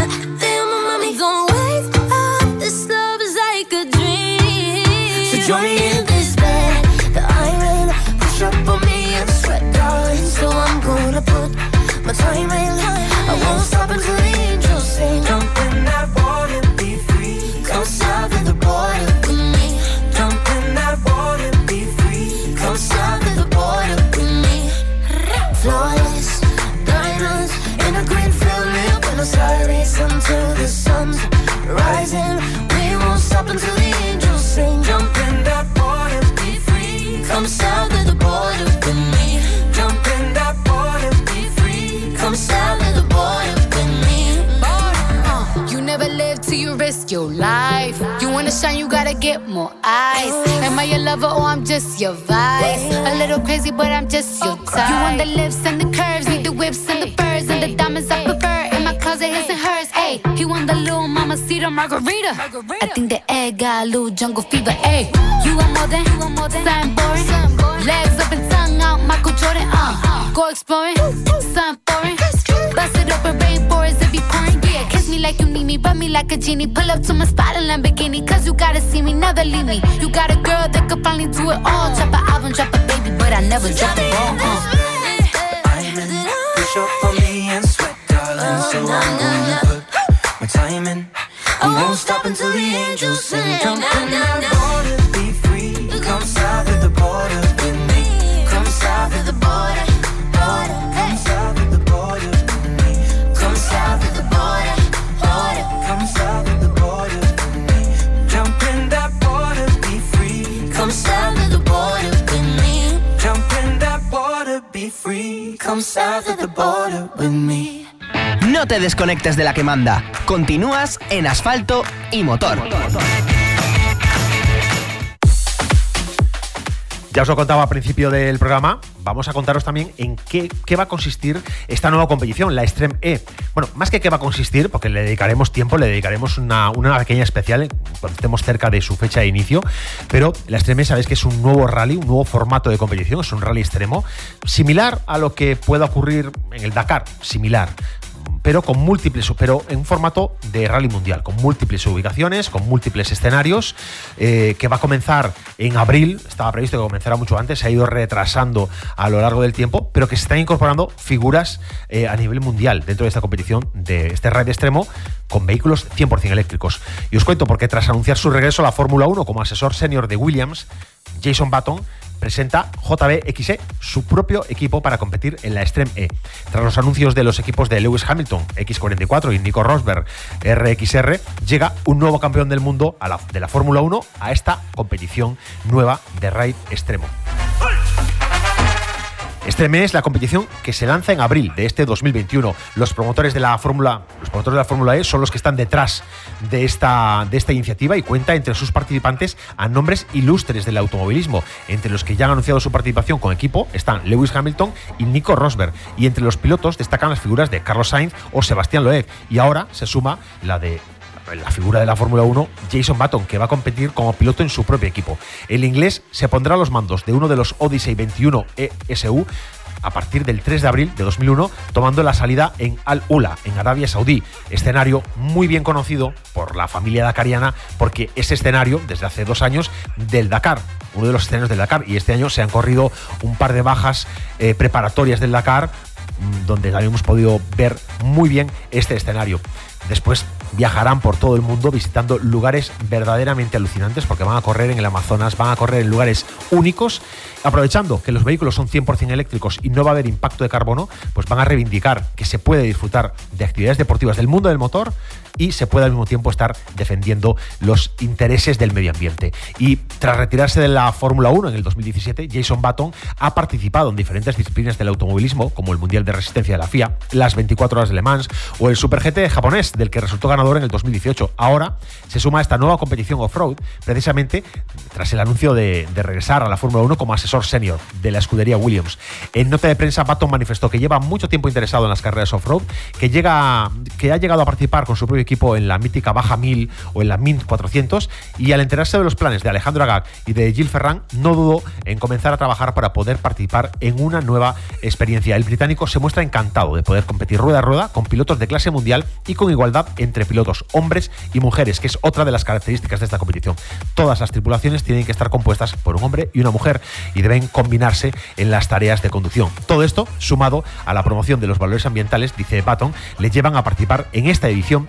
te amo, mami. Don't wake up, this love is like a dream. So join me in this bed that I'm in. Push up on me and sweat, darling. So I'm gonna put my time in. I won't stop until until the sun's rising. We won't stop until the angels sing. Jump in that water, be free. Come south of the border with me. Jump in that water, be free. Come south of the border with me. Uh, you never live till you risk your life. You wanna shine, you gotta get more eyes. Am I your lover or I'm just your vice? A little crazy, but I'm just your type. You want the lips and the curves, need the whips and the furs and the diamonds I prefer. In my closet, his and hers. Hey, he want the little mama cedar margarita. I think the egg got a little jungle fever. Hey, you want more than, you want more than something boring. Legs up and tongue out, Michael Jordan. Uh, go exploring, something foreign. Bust it open, rainforest if you pouring. Yeah, kiss me like you need me, rub me like a genie. Pull up to my spot in Lamborghini, cause you gotta see me, never leave me. You got a girl that could finally do it all. Drop an album, drop a baby, but I never drop the ball. Uh. Push up on me and sweat, darling. So I'm gonna put my time in. I won't stop until the angels sing. Jump in that water, be free. Come south of the border with me. Come south of the border, border. Come south of the border with me. Come south of the border, border. Come south of the border with me. Jump in that water, be free. Come south of the border with me. Jump in that water, be free. Come south of the border with me. No te desconectes de la que manda. Continúas en asfalto y motor. Ya os lo contaba al principio del programa, vamos a contaros también en qué, va a consistir esta nueva competición, la Extreme E. Bueno, más que qué va a consistir, porque le dedicaremos tiempo, le dedicaremos una, una pequeña especial cuando estemos cerca de su fecha de inicio, pero la Extreme E sabéis que es un nuevo rally, un nuevo formato de competición, es un rally extremo, similar a lo que pueda ocurrir en el Dakar, similar pero con múltiples, pero en un formato de rally mundial, con múltiples ubicaciones, con múltiples escenarios, eh, que va a comenzar en abril, estaba previsto que comenzara mucho antes, se ha ido retrasando a lo largo del tiempo, pero que se están incorporando figuras eh, a nivel mundial dentro de esta competición, de este rally extremo, con vehículos 100% eléctricos. Y os cuento porque tras anunciar su regreso a la Fórmula 1 como asesor senior de Williams, Jason Button presenta JBXE, su propio equipo para competir en la Extreme E. Tras los anuncios de los equipos de Lewis Hamilton, X44 y Nico Rosberg, RXR, llega un nuevo campeón del mundo de la Fórmula 1 a esta competición nueva de raid extremo. Este mes es la competición que se lanza en abril de este 2021. Los promotores de la Fórmula, los promotores de la Fórmula E son los que están detrás de esta, de esta iniciativa y cuenta entre sus participantes a nombres ilustres del automovilismo. Entre los que ya han anunciado su participación con equipo están Lewis Hamilton y Nico Rosberg. Y entre los pilotos destacan las figuras de Carlos Sainz o Sebastián Loeb. Y ahora se suma la de la figura de la Fórmula 1, Jason Button, que va a competir como piloto en su propio equipo. El inglés se pondrá a los mandos de uno de los Odyssey 21 ESU a partir del 3 de abril de 2001, tomando la salida en Al Ula, en Arabia Saudí, escenario muy bien conocido por la familia dakariana, porque es escenario desde hace dos años del Dakar, uno de los escenarios del Dakar, y este año se han corrido un par de bajas eh, preparatorias del Dakar, mm, donde también hemos podido ver muy bien este escenario. Después viajarán por todo el mundo visitando lugares verdaderamente alucinantes porque van a correr en el Amazonas, van a correr en lugares únicos, aprovechando que los vehículos son 100% eléctricos y no va a haber impacto de carbono, pues van a reivindicar que se puede disfrutar de actividades deportivas del mundo del motor y se puede al mismo tiempo estar defendiendo los intereses del medio ambiente. Y tras retirarse de la Fórmula 1 en el 2017, Jason Button ha participado en diferentes disciplinas del automovilismo, como el Mundial de Resistencia de la FIA, las 24 horas de Le Mans o el Super GT japonés, del que resultó ganador en el 2018. Ahora se suma a esta nueva competición off-road, precisamente tras el anuncio de, regresar a la Fórmula 1 como asesor senior de la escudería Williams. En nota de prensa, Button manifestó que lleva mucho tiempo interesado en las carreras off-road, que, que ha llegado a participar con su propio equipo en la mítica Baja 1000 o en la 1400 y al enterarse de los planes de Alejandro Agag y de Gil Ferran, no dudó en comenzar a trabajar para poder participar en una nueva experiencia. El británico se muestra encantado de poder competir rueda a rueda con pilotos de clase mundial y con igualdad entre pilotos hombres y mujeres, que es otra de las características de esta competición. Todas las tripulaciones tienen que estar compuestas por un hombre y una mujer y deben combinarse en las tareas de conducción. Todo esto, sumado a la promoción de los valores ambientales, dice Baton, le llevan a participar en esta edición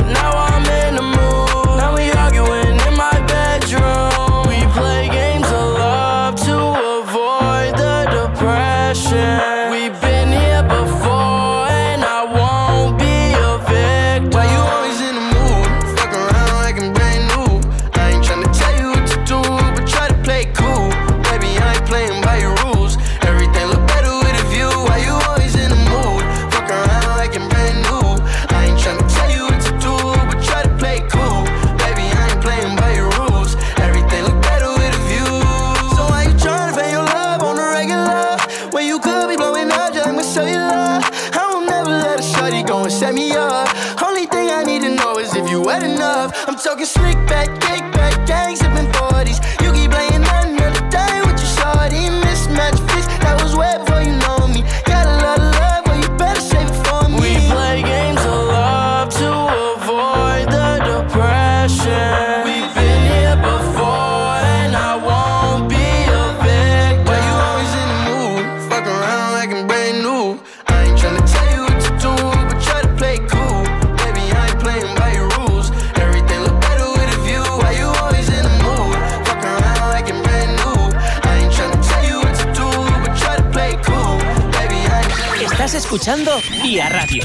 Radio.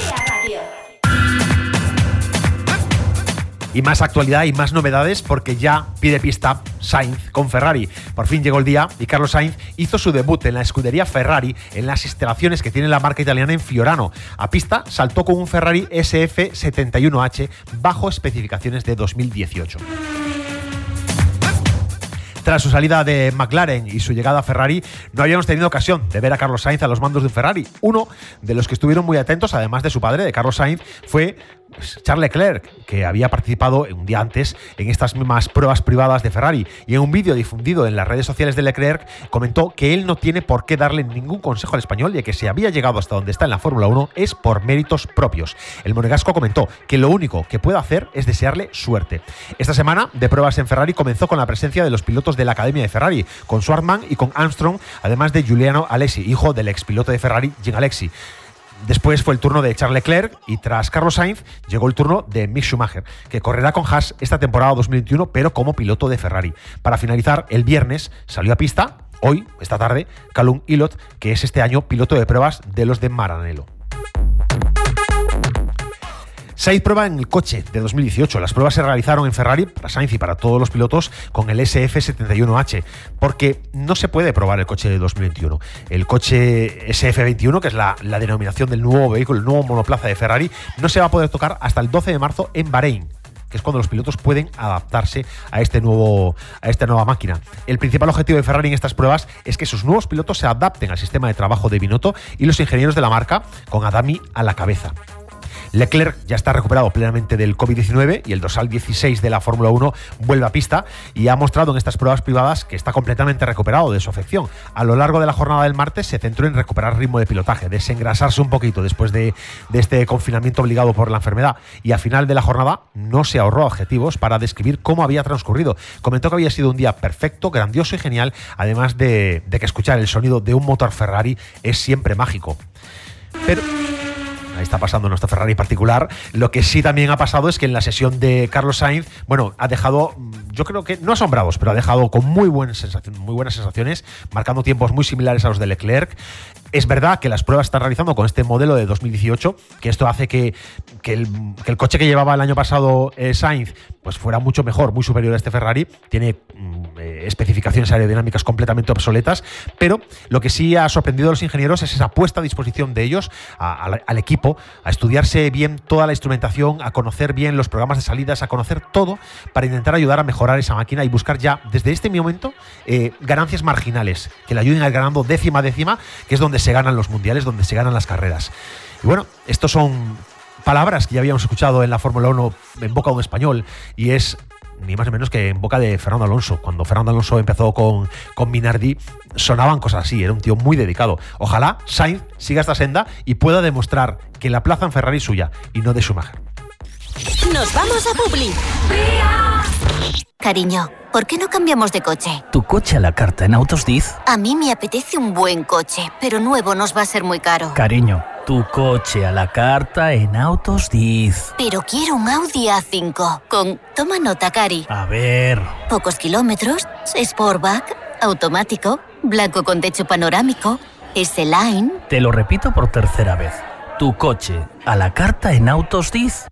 Y más actualidad y más novedades porque ya pide pista Sainz con Ferrari. Por fin llegó el día y Carlos Sainz hizo su debut en la escudería Ferrari en las instalaciones que tiene la marca italiana en Fiorano. A pista saltó con un Ferrari SF71H bajo especificaciones de 2018. Tras su salida de McLaren y su llegada a Ferrari, no habíamos tenido ocasión de ver a Carlos Sainz a los mandos de un Ferrari. Uno de los que estuvieron muy atentos, además de su padre, de Carlos Sainz, fue Charles Leclerc, que había participado un día antes en estas mismas pruebas privadas de Ferrari. Y en un vídeo difundido en las redes sociales de Leclerc, comentó que él no tiene por qué darle ningún consejo al español, ya que si había llegado hasta donde está en la Fórmula 1 es por méritos propios. El monegasco comentó que lo único que puede hacer es desearle suerte. Esta semana de pruebas en Ferrari comenzó con la presencia de los pilotos de la Academia de Ferrari, con Schwartzman y con Armstrong, además de Giuliano Alessi, hijo del expiloto de Ferrari, Jim Alessi. Después fue el turno de Charles Leclerc y tras Carlos Sainz llegó el turno de Mick Schumacher, que correrá con Haas esta temporada 2021, pero como piloto de Ferrari. Para finalizar, el viernes salió a pista, hoy, esta tarde, Calum Ilott, que es este año piloto de pruebas de los de Maranello. Sainz prueba en el coche de 2018. Las pruebas se realizaron en Ferrari para Sainz y para todos los pilotos con el SF71H, porque no se puede probar el coche de 2021. El coche SF21, que es la, la denominación del nuevo vehículo, el nuevo monoplaza de Ferrari, no se va a poder tocar hasta el 12 de marzo en Bahrein que es cuando los pilotos pueden adaptarse a este nuevo a esta nueva máquina. El principal objetivo de Ferrari en estas pruebas es que sus nuevos pilotos se adapten al sistema de trabajo de Binotto y los ingenieros de la marca con Adami a la cabeza. Leclerc ya está recuperado plenamente del COVID-19 y el dorsal 16 de la Fórmula 1 vuelve a pista y ha mostrado en estas pruebas privadas que está completamente recuperado de su afección. A lo largo de la jornada del martes se centró en recuperar ritmo de pilotaje, desengrasarse un poquito después de, este confinamiento obligado por la enfermedad y a final de la jornada no se ahorró objetivos para describir cómo había transcurrido. Comentó que había sido un día perfecto, grandioso y genial, además de, de que escuchar el sonido de un motor Ferrari es siempre mágico. Pero está pasando nuestro Ferrari particular. Lo que sí también ha pasado es que en la sesión de Carlos Sainz, bueno, ha dejado, yo creo que no asombrados, pero ha dejado con muy buenas sensaciones, muy buenas sensaciones, marcando tiempos muy similares a los de Leclerc. Es verdad que las pruebas están realizando con este modelo de 2018, que esto hace que, el, coche que llevaba el año pasado eh, Sainz pues fuera mucho mejor, muy superior a este Ferrari. Tiene eh, especificaciones aerodinámicas completamente obsoletas, pero lo que sí ha sorprendido a los ingenieros es esa puesta a disposición de ellos, al equipo, a estudiarse bien toda la instrumentación, a conocer bien los programas de salidas, a conocer todo para intentar ayudar a mejorar esa máquina y buscar ya desde este momento eh, ganancias marginales que le ayuden a ir ganando décima décima, que es donde se ganan los mundiales, donde se ganan las carreras. Y bueno, estos son palabras que ya habíamos escuchado en la Fórmula 1 en boca de un español y es ni más ni menos que en boca de Fernando Alonso. Cuando Fernando Alonso empezó con, con Minardi, sonaban cosas así, era un tío muy dedicado. Ojalá Sainz siga esta senda y pueda demostrar que la plaza en Ferrari es suya y no de Schumacher. Nos vamos a Publi. Cariño, ¿por qué no cambiamos de coche? ¿Tu coche a la carta en Autos Diz? A mí me apetece un buen coche, pero nuevo nos va a ser muy caro. Cariño, tu coche a la carta en Autos Diz. Pero quiero un Audi A5 con... Toma nota, Cari. A ver... Pocos kilómetros, Sportback, automático, blanco con techo panorámico, S-Line... Te lo repito por tercera vez. Tu coche a la carta en Autos Diz.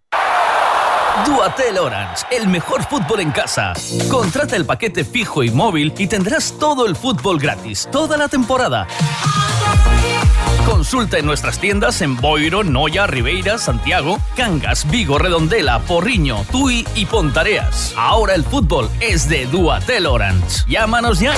Duatel Orange, el mejor fútbol en casa. Contrata el paquete fijo y móvil y tendrás todo el fútbol gratis, toda la temporada. Consulta en nuestras tiendas en Boiro, Noya, Ribeira, Santiago, Cangas, Vigo, Redondela, Porriño, Tui y Pontareas. Ahora el fútbol es de Duatel Orange. Llámanos ya.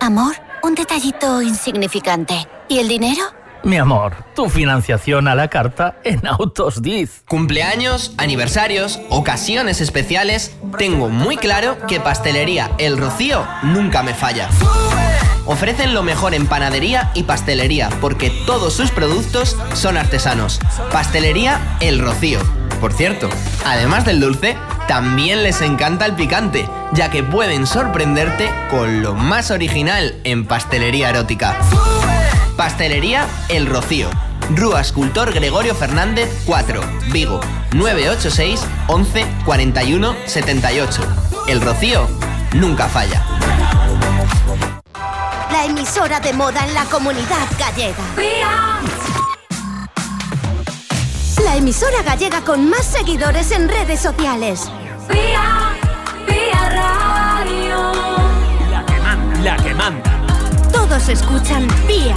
Amor, un detallito insignificante. ¿Y el dinero? Mi amor, tu financiación a la carta en Autos Diz. Cumpleaños, aniversarios, ocasiones especiales, tengo muy claro que Pastelería El Rocío nunca me falla. Ofrecen lo mejor en panadería y pastelería porque todos sus productos son artesanos. Pastelería El Rocío. Por cierto, además del dulce, también les encanta el picante, ya que pueden sorprenderte con lo más original en pastelería erótica. Pastelería El Rocío. Rúa Escultor Gregorio Fernández 4, Vigo, 986 11 41 78. El Rocío nunca falla. La emisora de moda en la comunidad gallega. La emisora gallega con más seguidores en redes sociales. Radio. La que manda. La que manda. Todos escuchan Pía.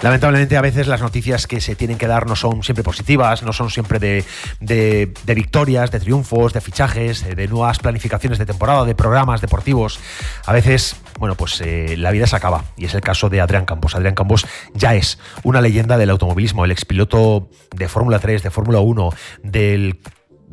Lamentablemente a veces las noticias que se tienen que dar no son siempre positivas, no son siempre de, de, victorias, de triunfos, de fichajes, de nuevas planificaciones de temporada, de programas deportivos. A veces, bueno, pues eh, la vida se acaba y es el caso de Adrián Campos. Adrián Campos ya es una leyenda del automovilismo, el expiloto de Fórmula 3, de Fórmula 1, del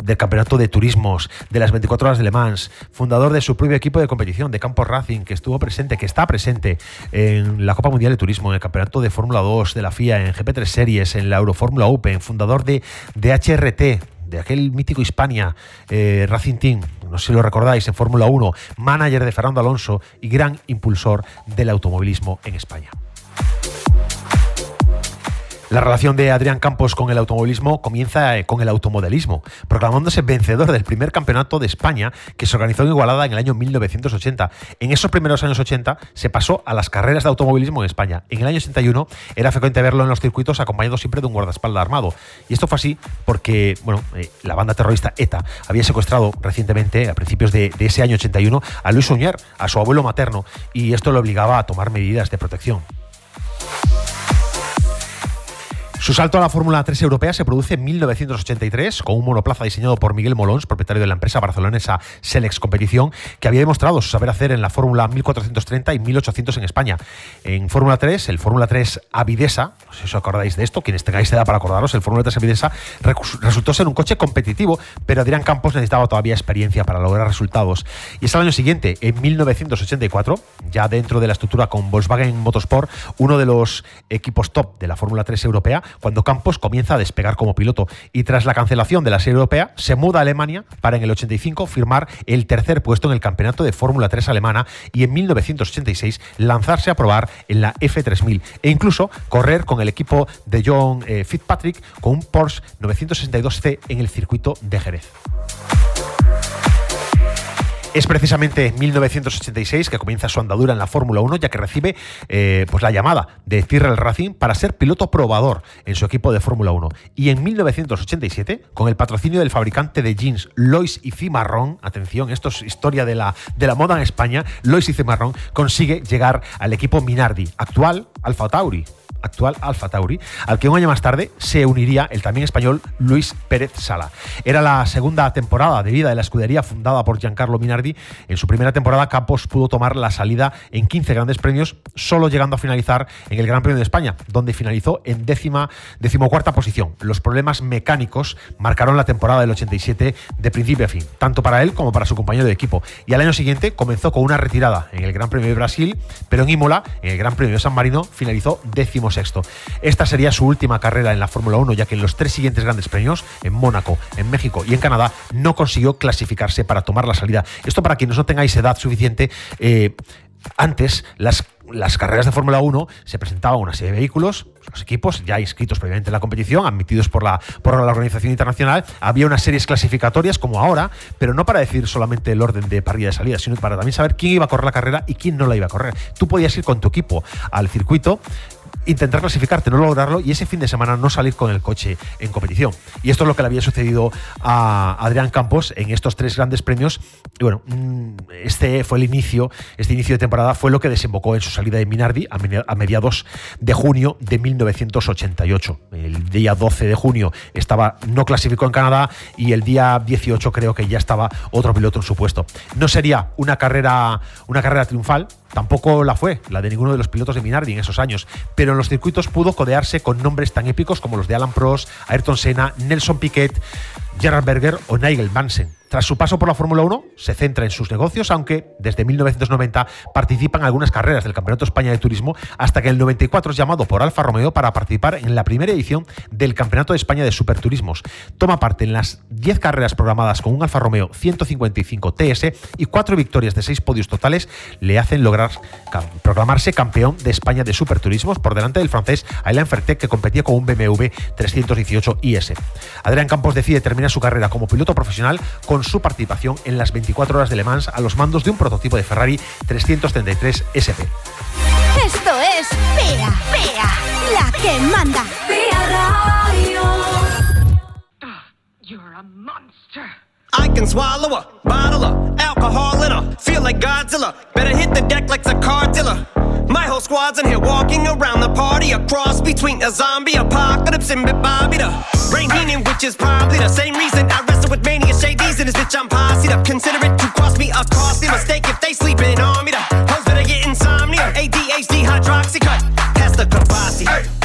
del campeonato de turismos, de las 24 horas de Le Mans, fundador de su propio equipo de competición, de Campos Racing, que estuvo presente, que está presente en la Copa Mundial de Turismo, en el campeonato de Fórmula 2 de la FIA, en GP3 Series, en la Eurofórmula Open, fundador de, de HRT, de aquel mítico Hispania eh, Racing Team, no sé si lo recordáis, en Fórmula 1, manager de Fernando Alonso y gran impulsor del automovilismo en España. La relación de Adrián Campos con el automovilismo comienza eh, con el automodelismo, proclamándose vencedor del primer campeonato de España que se organizó en Igualada en el año 1980. En esos primeros años 80 se pasó a las carreras de automovilismo en España. En el año 81 era frecuente verlo en los circuitos acompañado siempre de un guardaespaldas armado. Y esto fue así porque bueno, eh, la banda terrorista ETA había secuestrado recientemente, a principios de, ese año 81, a Luis Uñer, a su abuelo materno, y esto le obligaba a tomar medidas de protección. Su salto a la Fórmula 3 europea se produce en 1983 con un monoplaza diseñado por Miguel Molons, propietario de la empresa barcelonesa Selex Competición, que había demostrado su saber hacer en la Fórmula 1430 y 1800 en España. En Fórmula 3, el Fórmula 3 Avidesa, no sé si os acordáis de esto, quienes tengáis edad para acordaros, el Fórmula 3 Avidesa resultó ser un coche competitivo, pero Adrián Campos necesitaba todavía experiencia para lograr resultados. Y es al año siguiente, en 1984, ya dentro de la estructura con Volkswagen Motorsport, uno de los equipos top de la Fórmula 3 europea, cuando Campos comienza a despegar como piloto y tras la cancelación de la serie europea se muda a Alemania para en el 85 firmar el tercer puesto en el campeonato de Fórmula 3 alemana y en 1986 lanzarse a probar en la F3000 e incluso correr con el equipo de John eh, Fitzpatrick con un Porsche 962C en el circuito de Jerez. Es precisamente en 1986 que comienza su andadura en la Fórmula 1, ya que recibe eh, pues la llamada de Tyrrell Racing para ser piloto probador en su equipo de Fórmula 1. Y en 1987, con el patrocinio del fabricante de jeans Lois y Cimarrón, atención, esto es historia de la, de la moda en España, Lois y Cimarrón consigue llegar al equipo Minardi, actual Alfa Tauri actual Alfa Tauri, al que un año más tarde se uniría el también español Luis Pérez Sala. Era la segunda temporada de vida de la escudería fundada por Giancarlo Minardi. En su primera temporada, Campos pudo tomar la salida en 15 grandes premios, solo llegando a finalizar en el Gran Premio de España, donde finalizó en décima, decimocuarta posición. Los problemas mecánicos marcaron la temporada del 87 de principio a fin, tanto para él como para su compañero de equipo. Y al año siguiente comenzó con una retirada en el Gran Premio de Brasil, pero en Imola, en el Gran Premio de San Marino, finalizó décimo sexto. Esta sería su última carrera en la Fórmula 1, ya que en los tres siguientes grandes premios, en Mónaco, en México y en Canadá, no consiguió clasificarse para tomar la salida. Esto para quienes no tengáis edad suficiente, eh, antes las las carreras de Fórmula 1 se presentaban una serie de vehículos, los equipos ya inscritos previamente en la competición, admitidos por la, por la organización internacional, había unas series clasificatorias como ahora, pero no para decir solamente el orden de parrilla de salida, sino para también saber quién iba a correr la carrera y quién no la iba a correr. Tú podías ir con tu equipo al circuito intentar clasificarte, no lograrlo y ese fin de semana no salir con el coche en competición. Y esto es lo que le había sucedido a Adrián Campos en estos tres grandes premios. Y bueno, mm, este fue el inicio, este inicio de temporada fue lo que desembocó en su salida de Minardi a medi- a mediados de junio de 1988. El día 12 de junio estaba no clasificó en Canadá y el día 18 creo que ya estaba otro piloto en su puesto. No sería una carrera, una carrera triunfal, tampoco la fue, la de ninguno de los pilotos de Minardi en esos años, pero en los circuitos pudo codearse con nombres tan épicos como los de Alan Prost, Ayrton Senna, Nelson Piquet, Gerard Berger o Nigel Mansell. Tras su paso por la Fórmula 1, se centra en sus negocios, aunque desde 1990 participa en algunas carreras del Campeonato España de Turismo, hasta que en el 94 es llamado por Alfa Romeo para participar en la primera edición del Campeonato de España de Superturismos. Toma parte en las 10 carreras programadas con un Alfa Romeo 155 TS y cuatro victorias de seis podios totales le hacen lograr proclamarse campeón de España de Superturismos por delante del francés Alain Fertet, que competía con un BMW 318 IS. Adrián Campos decide terminar su carrera como piloto profesional con su participación en las 24 horas de Le Mans a los mandos de un prototipo de Ferrari 333 SP. Esto es Pea, Pea, la que manda. I can swallow a bottle of alcohol in her. Feel like Godzilla. Better hit the deck like the cartilla. My whole squad's in here walking around the party. A cross between a zombie apocalypse and Bobby the Brain Heenan, which is probably the same reason I wrestle with mania shades in this bitch. I'm posse up. Consider it to cost me a costly mistake if they sleeping on me. The hoes better get insomnia. ADHD hydroxy cut. Pass the Kavasi.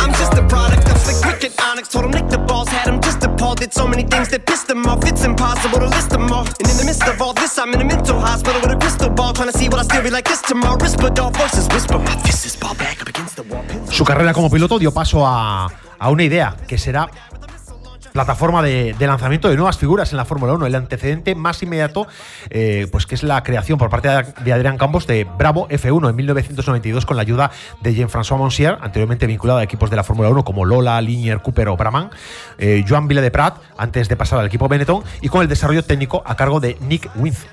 I'm just a product of the cricket onyx. Told him Nick the balls had him just appalled. Did so many things that pissed him off. It's impossible to list them all. And in the midst of all this, I'm in a mental hospital with a crystal ball. Trying to see what I still be like this tomorrow. Whisper, dog voices whisper. My fist is ball back up against the wall. Su carrera como piloto dio paso a, a una idea que será plataforma de, lanzamiento de nuevas figuras en la Fórmula 1. El antecedente más inmediato, eh, pues que es la creación por parte de, Adrián Campos de Bravo F1 en 1992 con la ayuda de Jean-François Monsier, anteriormente vinculado a equipos de la Fórmula 1 como Lola, Linier, Cooper o Brabham, eh, Joan Villa de Prat, antes de pasar al equipo Benetton, y con el desarrollo técnico a cargo de Nick Winz.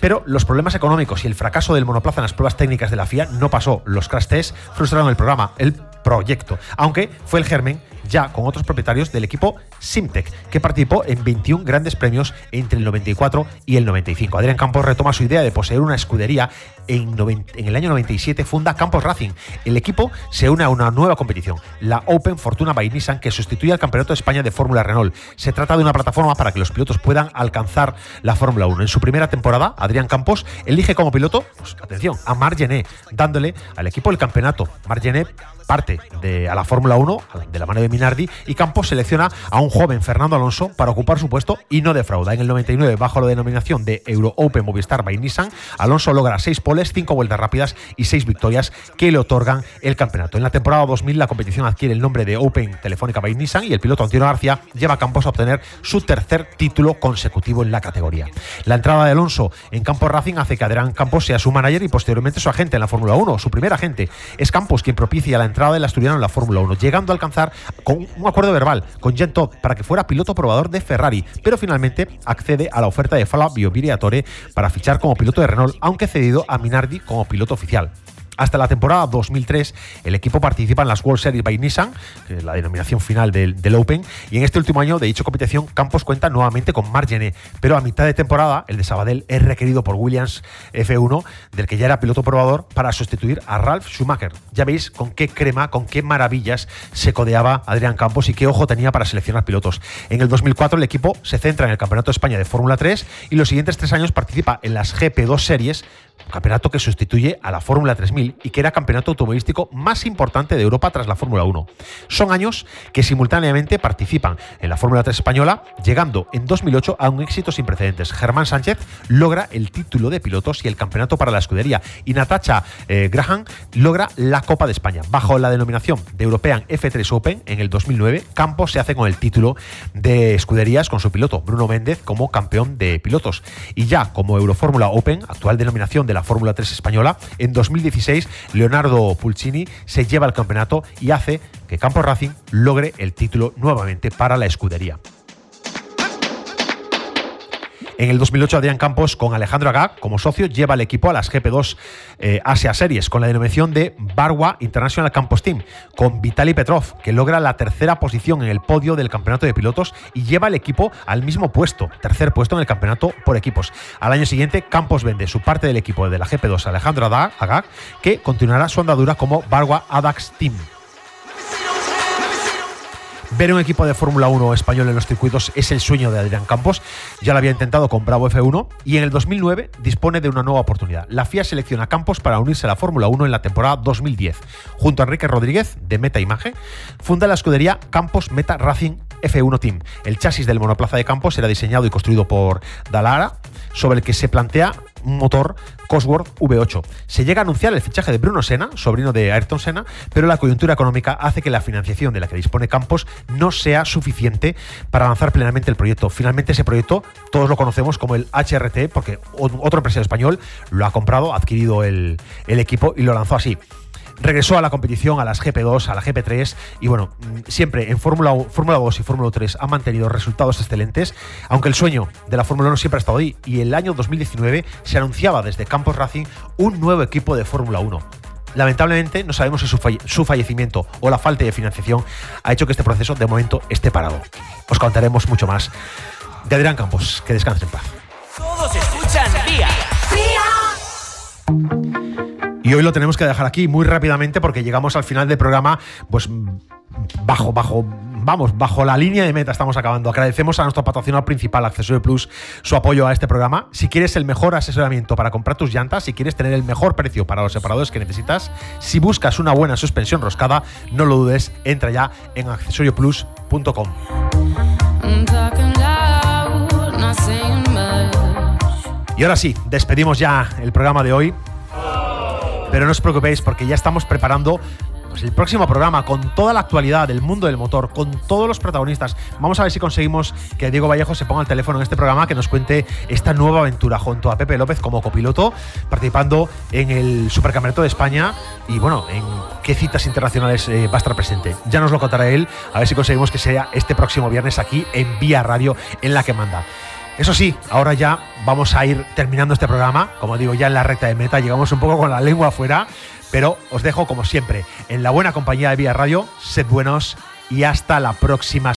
Pero los problemas económicos y el fracaso del monoplaza en las pruebas técnicas de la FIA no pasó. Los crash tests frustraron el programa, el proyecto, aunque fue el germen ya con otros propietarios del equipo Simtech, que participó en 21 grandes premios entre el 94 y el 95. Adrián Campos retoma su idea de poseer una escudería. En, en el año 97 funda Campos Racing. El equipo se une a una nueva competición, la Open Fortuna by Nissan, que sustituye al Campeonato de España de Fórmula Renault. Se trata de una plataforma para que los pilotos puedan alcanzar la Fórmula 1. En su primera temporada, Adrián Campos elige como piloto, pues, atención, a Marc Gené, dándole al equipo el campeonato. Marc Gené parte de, a la Fórmula 1 de la mano de Minardi y Campos selecciona a un joven Fernando Alonso para ocupar su puesto y no defrauda. En el 99, bajo la denominación de Euro Open Movistar by Nissan, Alonso logra seis poles, cinco vueltas rápidas y seis victorias que le otorgan el campeonato. En la temporada 2000 la competición adquiere el nombre de Open Telefónica by Nissan y el piloto Antonio García lleva a Campos a obtener su tercer título consecutivo en la categoría. La entrada de Alonso en Campos Racing hace que Adrián Campos sea su manager y posteriormente su agente en la Fórmula 1. Su primer agente es Campos quien propicia la entrada del asturiano en la Fórmula 1, llegando a alcanzar con un acuerdo verbal con Jean Todt para que fuera piloto probador de Ferrari, pero finalmente accede a la oferta de Flavio Briatore para fichar como piloto de Renault, aunque cedido a Minardi como piloto oficial. Hasta la temporada 2003, el equipo participa en las World Series by Nissan, que es la denominación final del, Open, y en este último año de dicha competición, Campos cuenta nuevamente con Margené, pero a mitad de temporada, el de Sabadell es requerido por Williams F1, del que ya era piloto probador, para sustituir a Ralph Schumacher. Ya veis con qué crema, con qué maravillas se codeaba Adrián Campos y qué ojo tenía para seleccionar pilotos. En el 2004, el equipo se centra en el Campeonato de España de Fórmula 3 y los siguientes tres años participa en las GP2 series campeonato que sustituye a la Fórmula 3000 y que era campeonato automovilístico más importante de Europa tras la Fórmula 1. Son años que simultáneamente participan en la Fórmula 3 española, llegando en 2008 a un éxito sin precedentes. Germán Sánchez logra el título de pilotos y el campeonato para la escudería y Natacha eh, Graham logra la Copa de España. Bajo la denominación de European F3 Open en el 2009, Campos se hace con el título de escuderías con su piloto Bruno Méndez como campeón de pilotos y ya como Eurofórmula Open, actual denominación de la Fórmula 3 española, en 2016 Leonardo Pulcini se lleva el campeonato y hace que Campos Racing logre el título nuevamente para la escudería. En el 2008, Adrián Campos, con Alejandro Agag como socio, lleva al equipo a las GP2 eh, Asia Series con la denominación de Barwa International Campos Team, con Vitaly Petrov, que logra la tercera posición en el podio del campeonato de pilotos y lleva al equipo al mismo puesto, tercer puesto en el campeonato por equipos. Al año siguiente, Campos vende su parte del equipo de la GP2 a Alejandro Agag, que continuará su andadura como Barwa Adax Team. Ver un equipo de Fórmula 1 español en los circuitos es el sueño de Adrián Campos. Ya lo había intentado con Bravo F1 y en el 2009 dispone de una nueva oportunidad. La FIA selecciona a Campos para unirse a la Fórmula 1 en la temporada 2010. Junto a Enrique Rodríguez, de Meta Imagen, funda la escudería Campos Meta Racing F1 Team. El chasis del monoplaza de Campos será diseñado y construido por Dallara, sobre el que se plantea motor Cosworth V8. Se llega a anunciar el fichaje de Bruno Senna, sobrino de Ayrton Senna, pero la coyuntura económica hace que la financiación de la que dispone Campos no sea suficiente para avanzar plenamente el proyecto. Finalmente ese proyecto todos lo conocemos como el HRT porque otro empresario español lo ha comprado, ha adquirido el equipo y lo lanzó así regresó a la competición, a las GP2, a la GP3 y bueno, siempre en Fórmula 2 y Fórmula 3 ha mantenido resultados excelentes, aunque el sueño de la Fórmula 1 siempre ha estado ahí y el año 2019 se anunciaba desde Campos Racing un nuevo equipo de Fórmula 1. lamentablemente no sabemos si su, falle- su fallecimiento o la falta de financiación ha hecho que este proceso de momento esté parado. Os contaremos mucho más de Adrián Campos. Que descansen en paz. Todos escuchan Vía. Y hoy lo tenemos que dejar aquí muy rápidamente porque llegamos al final del programa, pues bajo, bajo, vamos, bajo la línea de meta estamos acabando. Agradecemos a nuestro patrocinador principal, Accesorio Plus, su apoyo a este programa. Si quieres el mejor asesoramiento para comprar tus llantas, si quieres tener el mejor precio para los separadores que necesitas, si buscas una buena suspensión roscada, no lo dudes, entra ya en accesorioplus.com. Y ahora sí, despedimos ya el programa de hoy. Pero no os preocupéis porque ya estamos preparando pues, el próximo programa con toda la actualidad del mundo del motor, con todos los protagonistas. Vamos a ver si conseguimos que Diego Vallejo se ponga al teléfono en este programa que nos cuente esta nueva aventura junto a Pepe López como copiloto, participando en el Supercampeonato de España y bueno, en qué citas internacionales eh, va a estar presente. Ya nos lo contará él, a ver si conseguimos que sea este próximo viernes aquí en Vía Radio en la que manda. Eso sí, ahora ya vamos a ir terminando este programa. Como digo, ya en la recta de meta llegamos un poco con la lengua afuera, pero os dejo como siempre en la buena compañía de Vía Radio. Sed buenos y hasta la próxima